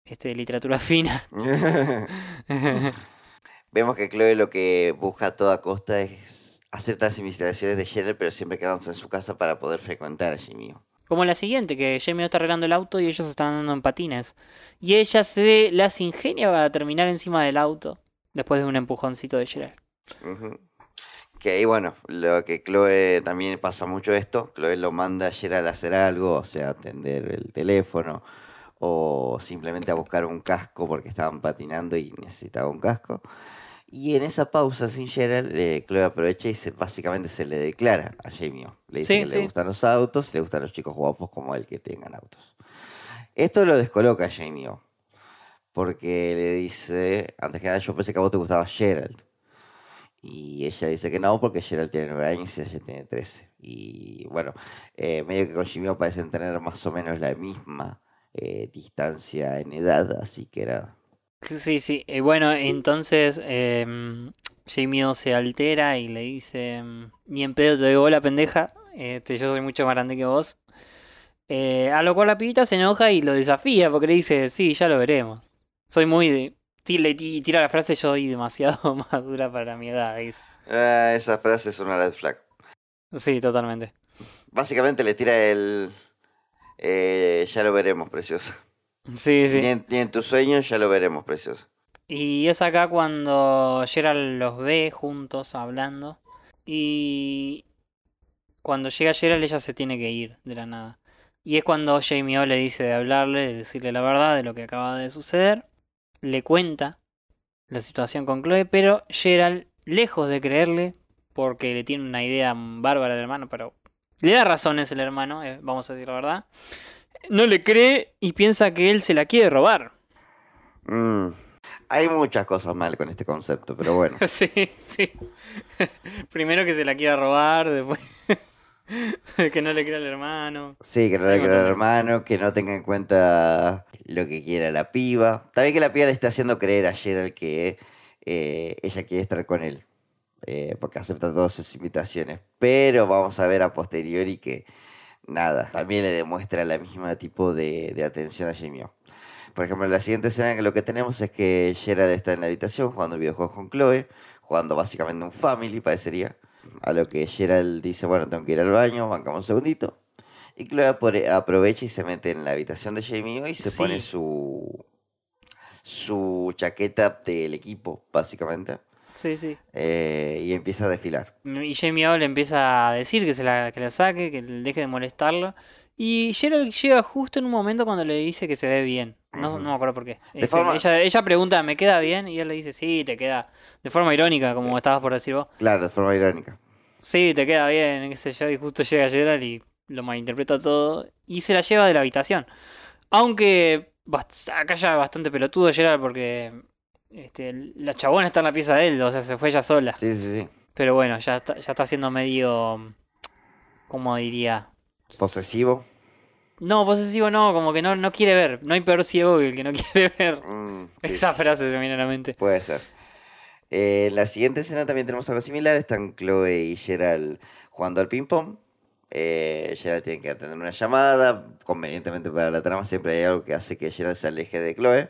este, literatura fina. Vemos que Chloe lo que busca a toda costa es hacer las investigaciones de Gerald, pero siempre quedándose en su casa para poder frecuentar a Jimmy. Como la siguiente, que Jamie está arreglando el auto y ellos están andando en patines. Y ella se las ingenia para terminar encima del auto después de un empujoncito de Gerald. Que ahí, bueno, lo que Chloe también pasa mucho esto. Chloe lo manda a Gerald a hacer algo, o sea, atender el teléfono, o simplemente a buscar un casco porque estaban patinando y necesitaba un casco. Y en esa pausa sin Gerald, eh, Chloe aprovecha y se, básicamente se le declara a Jamie. Le dice Sí, que le gustan los autos, le gustan los chicos guapos como él que tengan autos. Esto lo descoloca a Jamie. O, Porque le dice, antes que nada, yo pensé que a vos te gustaba Gerald. Y ella dice que no, porque Gerald tiene 9 años y ella tiene 13. Y bueno, eh, medio que con O parecen tener más o menos la misma eh, distancia en edad, así que era... Sí, sí. Y bueno, entonces em, Jamie O se altera y le dice, ni en pedo te doy bola, pendeja. Este, yo soy mucho más grande que vos. Eh, a lo cual la pibita se enoja y lo desafía porque le dice, sí, ya lo veremos. Soy muy de... tira la frase, yo soy demasiado madura para mi edad. dice. Ah, esa frase es una red flag. Sí, totalmente. Básicamente le tira el... eh, ya lo veremos, preciosa. Sí, sí. Ni en, tus sueños ya lo veremos, preciosa. Y es acá cuando Gerald los ve juntos hablando. Y cuando llega Gerald ella se tiene que ir de la nada. Y es cuando Jamie O le dice de hablarle, de decirle la verdad de lo que acaba de suceder. Le cuenta la situación con Chloe, pero Gerald, lejos de creerle, porque le tiene una idea bárbara al hermano, pero le da razones el hermano, eh, vamos a decir la verdad. No le cree y piensa que él se la quiere robar. Mm, Hay muchas cosas mal con este concepto, pero bueno. Sí, sí. Primero que se la quiera robar, después que no le crea al hermano. Sí, que no le quiera al hermano, que no tenga en cuenta lo que quiera la piba. También que la piba le está haciendo creer a Gerald que eh, ella quiere estar con él. eh, porque acepta todas sus invitaciones. Pero vamos a ver a posteriori que nada, también le demuestra la misma tipo de, de atención a Jamie. Por ejemplo, en la siguiente escena que lo que tenemos es que Gerald está en la habitación jugando videojuegos con Chloe, jugando básicamente un family, parecería. A lo que Gerald dice, bueno, tengo que ir al baño, bancamos un segundito. Y Chloe aprovecha y se mete en la habitación de Jamie y se Sí. pone su su chaqueta del equipo, básicamente. Sí, sí. eh, y empieza a desfilar. Y Jamie O le empieza a decir que se la, que la saque, que deje de molestarlo. Y Gerald llega justo en un momento cuando le dice que se ve bien. No, no me acuerdo por qué. Forma- ella, ella pregunta, ¿me queda bien? Y él le dice, sí, te queda. De forma irónica, como estabas por decir vos. Claro, de forma irónica. Sí, te queda bien, qué sé yo. Y justo llega Gerald y lo malinterpreta todo. Y se la lleva de la habitación. Aunque acá ya bastante pelotudo Gerald porque este, la chabona está en la pieza de él, o sea, se fue ella sola. Sí, sí, sí. Pero bueno, ya está, ya está siendo medio. ¿Cómo diría? Posesivo. No, posesivo no, como que no, no quiere ver. No hay peor ciego que el que no quiere ver. Mm, sí, Esa sí. frase se me viene a la mente. Puede ser. Eh, en la siguiente escena también tenemos algo similar. Están Chloe y Gerald jugando al ping-pong. Eh, Gerald tiene que atender una llamada. Convenientemente para la trama, siempre hay algo que hace que Gerald se aleje de Chloe.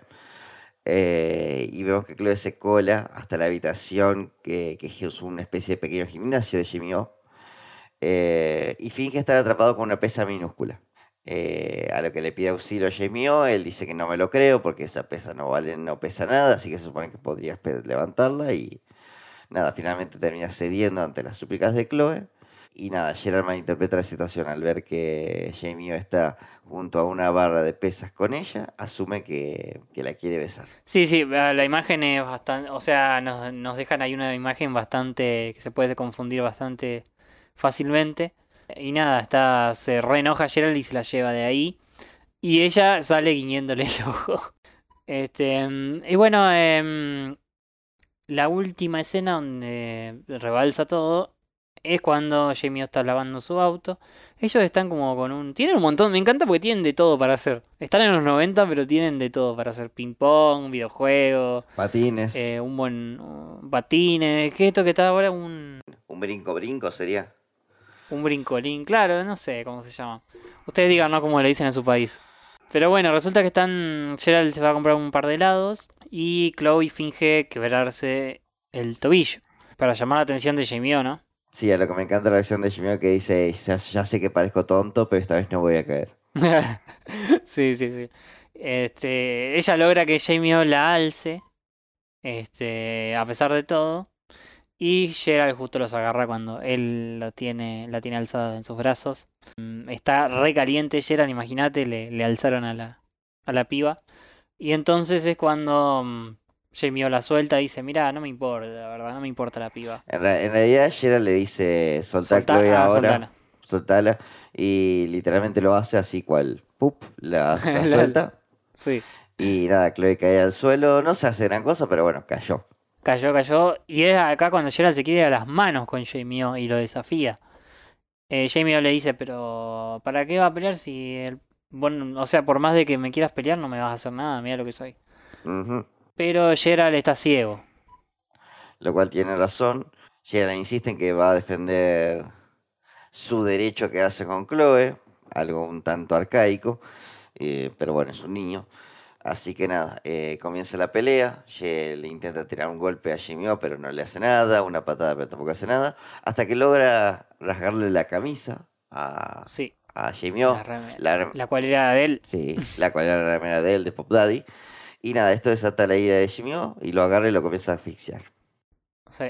Eh, y vemos que Chloe se cola hasta la habitación, que, que es una especie de pequeño gimnasio de Jimmy. Eh, y finge estar atrapado con una pesa minúscula. Eh, a lo que le pide auxilio a O, él dice que no me lo creo porque esa pesa no vale, no pesa nada, así que se supone que podrías levantarla y nada, finalmente termina cediendo ante las súplicas de Chloe. Y nada, Gerald malinterpreta la situación al ver que Jamie está junto a una barra de pesas con ella, asume que, que la quiere besar. Sí, sí, la imagen es bastante. O sea, nos, nos dejan ahí una imagen bastante. que se puede confundir bastante fácilmente. Y nada, está se re enoja Gerald y se la lleva de ahí. Y ella sale guiñándole el ojo. Este, mm, y bueno, em, la última escena donde rebalsa todo es cuando Jamie está lavando su auto. Ellos están como con un... Tienen un montón, me encanta porque tienen de todo para hacer. Están en los 90, pero tienen de todo para hacer. Ping pong, videojuegos, Patines, eh, un buen... uh, patines, ¿qué es esto que está ahora? Un, un brinco brinco sería. un brincolín, claro, no sé cómo se llama. Ustedes digan, ¿no? Como le dicen en su país. Pero bueno, resulta que están... Gerald se va a comprar un par de helados y Chloe finge quebrarse el tobillo. Para llamar la atención de Jamie, ¿no? Sí, a lo que me encanta la versión de Jimmy O que dice, ya, sé que parezco tonto, pero esta vez no voy a caer. sí, sí, sí. Este, ella logra que Jamie O la alce, este, a pesar de todo, y Gerald justo los agarra cuando él la tiene, la tiene alzada en sus brazos. Mm, Está re caliente Gerald, imagínate, le, le alzaron a la, a la piba. Y entonces es cuando mm, Jamie la suelta y dice, mira, no me importa, la verdad, no me importa la piba. En, realidad Gerald le dice, soltá a Soltá- Chloe ah, ahora, soltala. soltala, y literalmente lo hace así cual, ¡pup! La, suelta, Sí. y nada, Chloe cae al suelo, no se hace gran cosa, pero bueno, cayó. Cayó, cayó. Y es acá cuando Gerald se quiere ir a las manos con Jamie y lo desafía. Eh, Jamie le dice, pero ¿para qué va a pelear si el... Bueno, o sea, por más de que me quieras pelear no me vas a hacer nada, mira lo que soy. Pero Gerald está ciego. Lo cual tiene razón. Gerald insiste en que va a defender su derecho que hace con Chloe, algo un tanto arcaico, eh, pero bueno, es un niño. Así que nada, eh, comienza la pelea. Ye le intenta tirar un golpe a Jimmy O, pero no le hace nada. Una patada, pero tampoco hace nada. Hasta que logra rasgarle la camisa a, Sí. a Jimmy O. La, reme- La- la cual era de él. Sí, la cual era la remera de él, de Pop Daddy. Y nada, esto desata la ira de Jimmy O y lo agarra y lo comienza a asfixiar. Sí.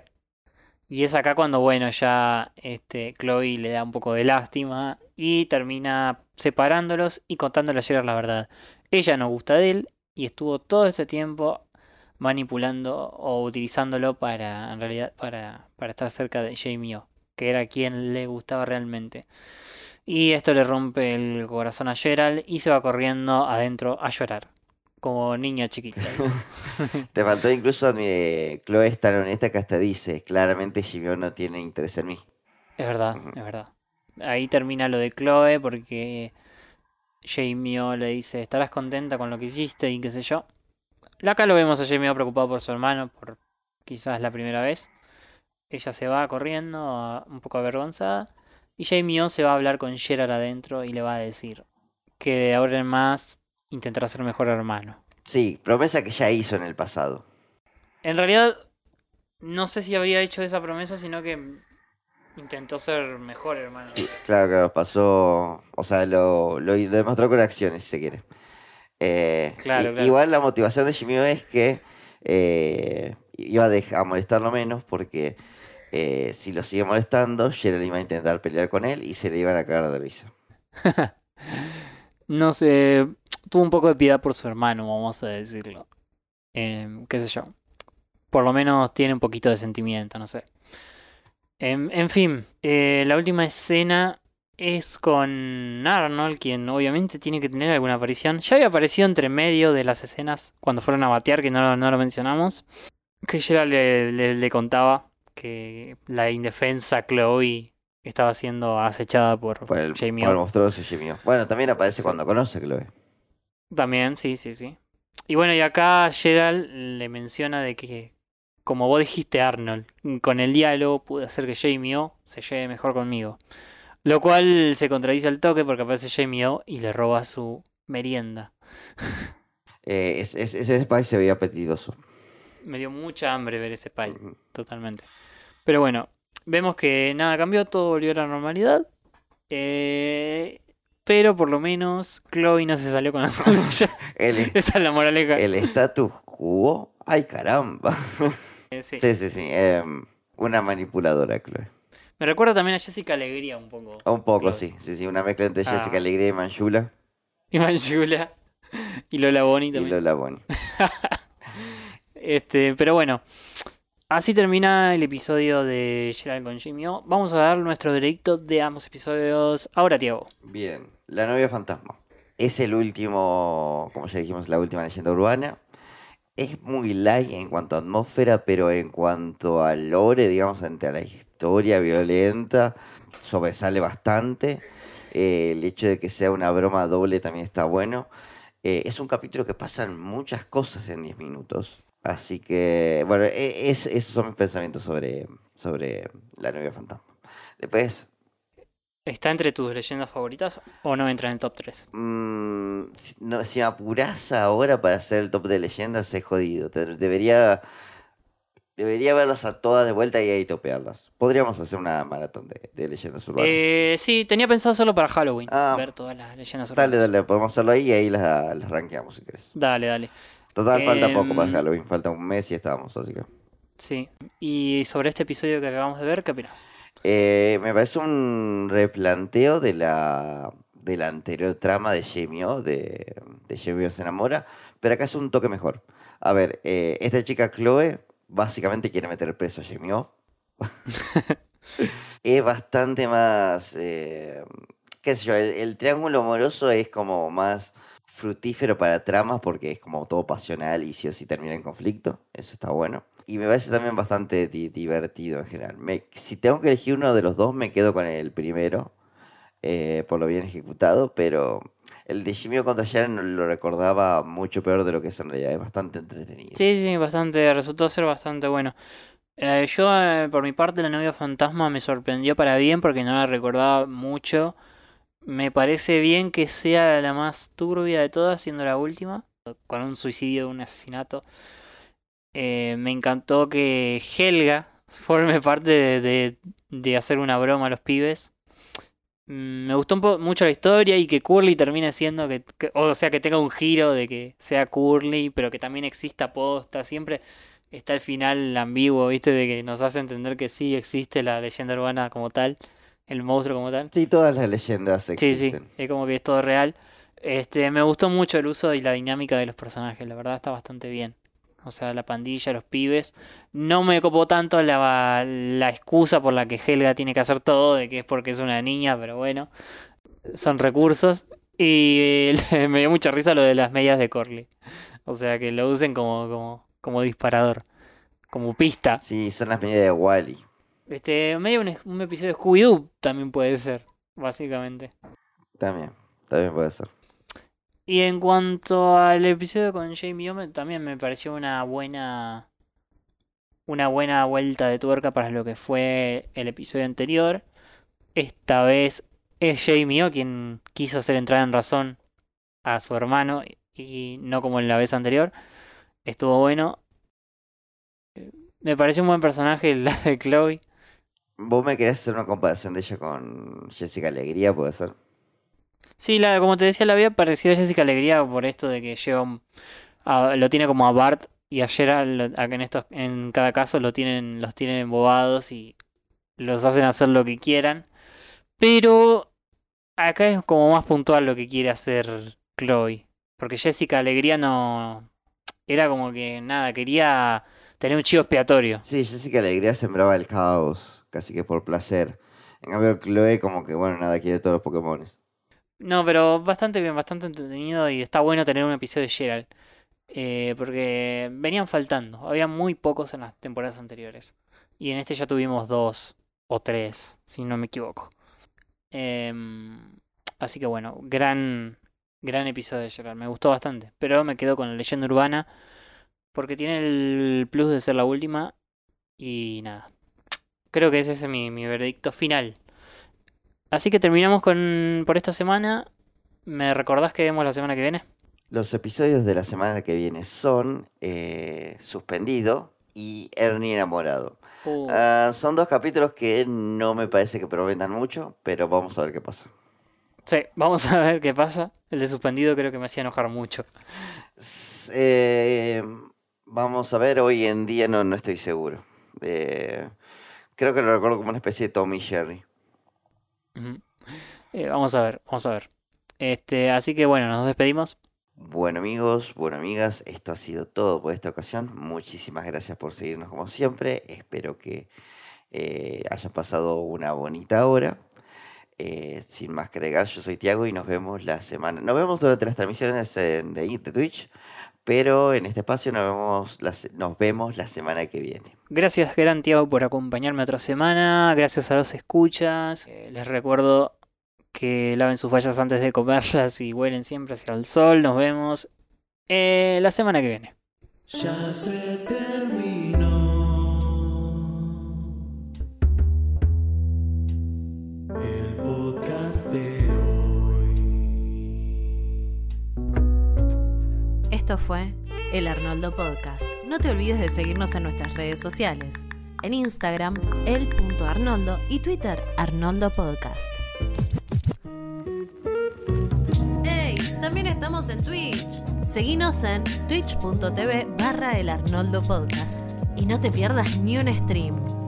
Y es acá cuando, bueno, ya este, Chloe le da un poco de lástima y termina separándolos y contándole a Gerard la verdad. Ella no gusta de él y estuvo todo este tiempo manipulando o utilizándolo para, en realidad, para, para estar cerca de Jamie O, que era quien le gustaba realmente. Y esto le rompe el corazón a Gerald y se va corriendo adentro a llorar, como niño chiquito. Te faltó incluso mi Chloe es tan honesta que hasta dice, claramente O no tiene interés en mí. Es verdad, es verdad. Ahí termina lo de Chloe porque Jamie le dice, estarás contenta con lo que hiciste y qué sé yo. Acá lo vemos a Jamie preocupado por su hermano, por quizás la primera vez. ella se va corriendo, un poco avergonzada. Y Jamie se va a hablar con Gerald adentro y le va a decir que de ahora en más intentará ser mejor hermano. Sí, promesa que ya hizo en el pasado. En realidad, no sé si habría hecho esa promesa, sino que intentó ser mejor hermano. Claro, claro, pasó. O sea, lo, lo demostró con acciones, si se quiere. Eh, Claro, i- claro. Igual la motivación de Jimmy es que eh, iba a, dejar, a molestarlo menos porque eh, si lo sigue molestando, Gerald iba a intentar pelear con él y se le iban a cagar de risa. No sé, tuvo un poco de piedad por su hermano, vamos a decirlo. Em, qué sé yo. Por lo menos tiene un poquito de sentimiento, no sé. Em, en fin, eh, la última escena es con Arnold, quien obviamente tiene que tener alguna aparición. Ya había aparecido entre medio de las escenas cuando fueron a batear, que no, no lo mencionamos. Que Gerald le, le- le contaba que la indefensa Chloe estaba siendo acechada por, Por el, Jamie por el monstruoso. Bueno, también aparece cuando conoce a Chloe. También, sí, sí, sí. Y bueno, y acá Gerald le menciona de que, como vos dijiste, Arnold, con el diálogo pude hacer que Jamie O se lleve mejor conmigo. Lo cual se contradice al toque porque aparece Jamie O y le roba su merienda. Eh, es- es- ese spice se veía apetitoso. Me dio mucha hambre ver ese pie, totalmente. Pero bueno, vemos que nada cambió, todo volvió a la normalidad. Eh, pero por lo menos Chloe no se salió con la suya. El, Esa es la moraleja. el status quo. Ay, caramba. Eh, sí. Sí, sí, sí. em, una manipuladora, Chloe. Me recuerda también a Jessica Alegría un poco. Un poco, Chloe. sí. Sí, sí. Una mezcla entre Ah. Jessica Alegría y Manchula. Y Manchula. Y Lola Bonnie Y también. Lola Bonnie. Este, pero bueno. Así termina el episodio de Gerald con Jimmy. Vamos a dar nuestro veredicto de ambos episodios. Ahora, Tiago. Bien, La novia fantasma. Es el último, como ya dijimos, la última leyenda urbana. Es muy light en cuanto a atmósfera, pero en cuanto al lore, digamos, ante a la historia violenta, sobresale bastante. Eh, el hecho de que sea una broma doble también está bueno. Eh, es un capítulo que pasan muchas cosas en 10 minutos. Así que, bueno, e- es, esos son mis pensamientos sobre, sobre la novia fantasma. Después, ¿Está entre tus leyendas favoritas o no entra en el top 3? Mm, si, no, si me apurás ahora para hacer el top de leyendas, es jodido. Debería, debería verlas a todas de vuelta y ahí topearlas. Podríamos hacer una maratón de, de leyendas urbanas. Eh, sí, tenía pensado hacerlo para Halloween. Ah. ver todas las leyendas urbanas. dale, dale, podemos hacerlo ahí y ahí las, las rankeamos si querés. Dale, dale. Total, falta poco para Em, Halloween, falta un mes y estamos, así que. Sí. Y sobre este episodio que acabamos de ver, ¿qué opinas? Eh, me parece un replanteo de la, de la anterior trama de Jamie O, de, de Jamie O se enamora, pero acá es un toque mejor. A ver, eh, esta chica Chloe básicamente quiere meter preso a Jamie O. es bastante más, eh, qué sé yo, el, el triángulo amoroso es como más fructífero para tramas porque es como todo pasional y sí o sí termina en conflicto, eso está bueno. Y me parece también bastante di- divertido en general. Me- si tengo que elegir uno de los dos, me quedo con el primero, eh, por lo bien ejecutado, pero el de Jimmy contra Sharon lo recordaba mucho peor de lo que es en realidad, es bastante entretenido. Sí, sí, bastante, resultó ser bastante bueno. Eh, yo, eh, por mi parte, la novia fantasma me sorprendió para bien porque no la recordaba mucho. Me parece bien que sea la más turbia de todas, siendo la última, con un suicidio, un asesinato. Eh, me encantó que Helga forme parte de, hacer una broma a los pibes. Mm, Me gustó mucho la historia y que Curly termine siendo que- o sea, que tenga un giro de que sea Curly, pero que también exista posta. Siempre está el final ambiguo, ¿viste? De que nos hace entender que sí existe la leyenda urbana como tal, el monstruo como tal. Sí, todas las leyendas Sí, existen. sí, es como que es todo real. Este, me gustó mucho el uso y la dinámica de los personajes, la verdad está bastante bien. O sea, la pandilla, los pibes. No me copó tanto la, la excusa por la que Helga tiene que hacer todo, de que es porque es una niña, pero bueno, son recursos. Y me dio mucha risa lo de las medias de Corley. O sea, que lo usen como, como, como disparador, como pista. Sí, son las medidas de Wally. Este, medio un, un episodio de Scooby-Doo también puede ser, básicamente. También, también puede ser. Y en cuanto al episodio con Jamie Omen, también me pareció una buena una buena vuelta de tuerca para lo que fue el episodio anterior. Esta vez es Jamie O quien quiso hacer entrar en razón a su hermano y no como en la vez anterior. Estuvo bueno. Me pareció un buen personaje la de Chloe. ¿Vos me querés hacer una comparación de ella con Jessica Alegría, puede ser? Sí, la, como te decía, la había parecido a Jessica Alegría por esto de que lleva a- lo tiene como a Bart y a Gerald, a que en estos, en cada caso lo tienen, los tienen embobados y los hacen hacer lo que quieran. Pero acá es como más puntual lo que quiere hacer Chloe. Porque Jessica Alegría no. Era como que nada, quería tener un chivo expiatorio. Sí, Jessica Alegría sembraba el caos, casi que por placer. En cambio, Chloe como que, bueno, nada, quiere todos los Pokémones. No, pero bastante bien, bastante entretenido y está bueno tener un episodio de Gerald. eh, porque venían faltando, había muy pocos en las temporadas anteriores. Y en este ya tuvimos dos o tres, si no me equivoco. Em, así que bueno, gran, gran episodio de Gerald, me gustó bastante. Pero me quedo con la leyenda urbana porque tiene el plus de ser la última y nada. Creo que ese es mi, mi veredicto final. Así que terminamos con por esta semana. ¿Me recordás que vemos la semana que viene? Los episodios de la semana que viene son eh, Suspendido y Ernie Enamorado. Uh, Ah, son dos capítulos que no me parece que prometan mucho, pero vamos a ver qué pasa. sí, vamos a ver qué pasa. El de suspendido creo que me hacía enojar mucho. Eh, vamos a ver, hoy en día no, no estoy seguro. Eh, creo que lo recuerdo como una especie de Tommy Jerry. Ujú. Eh, vamos a ver, vamos a ver. Este, así que bueno, nos despedimos. Bueno amigos, bueno amigas, esto ha sido todo por esta ocasión. Muchísimas gracias por seguirnos como siempre. Espero que eh, hayan pasado una bonita hora. Eh, sin más que agregar, yo soy Tiago y nos vemos la semana. Nos vemos durante las transmisiones de, de Twitch, pero en este espacio nos vemos, la, nos vemos la semana que viene. Gracias, Gran Tiago, por acompañarme otra semana. Gracias a los escuchas. Eh, les recuerdo que laven sus vallas antes de comerlas y huelen siempre hacia el sol. Nos vemos eh, la semana que viene. Ya se terminó Esto fue el Arnoldo Podcast. No te olvides de seguirnos en nuestras redes sociales. En Instagram, el.arnoldo y Twitter, Arnoldo Podcast. ¡Hey! También estamos en Twitch. Seguinos en twitch.tv barra el Arnoldo Podcast. Y no te pierdas ni un stream.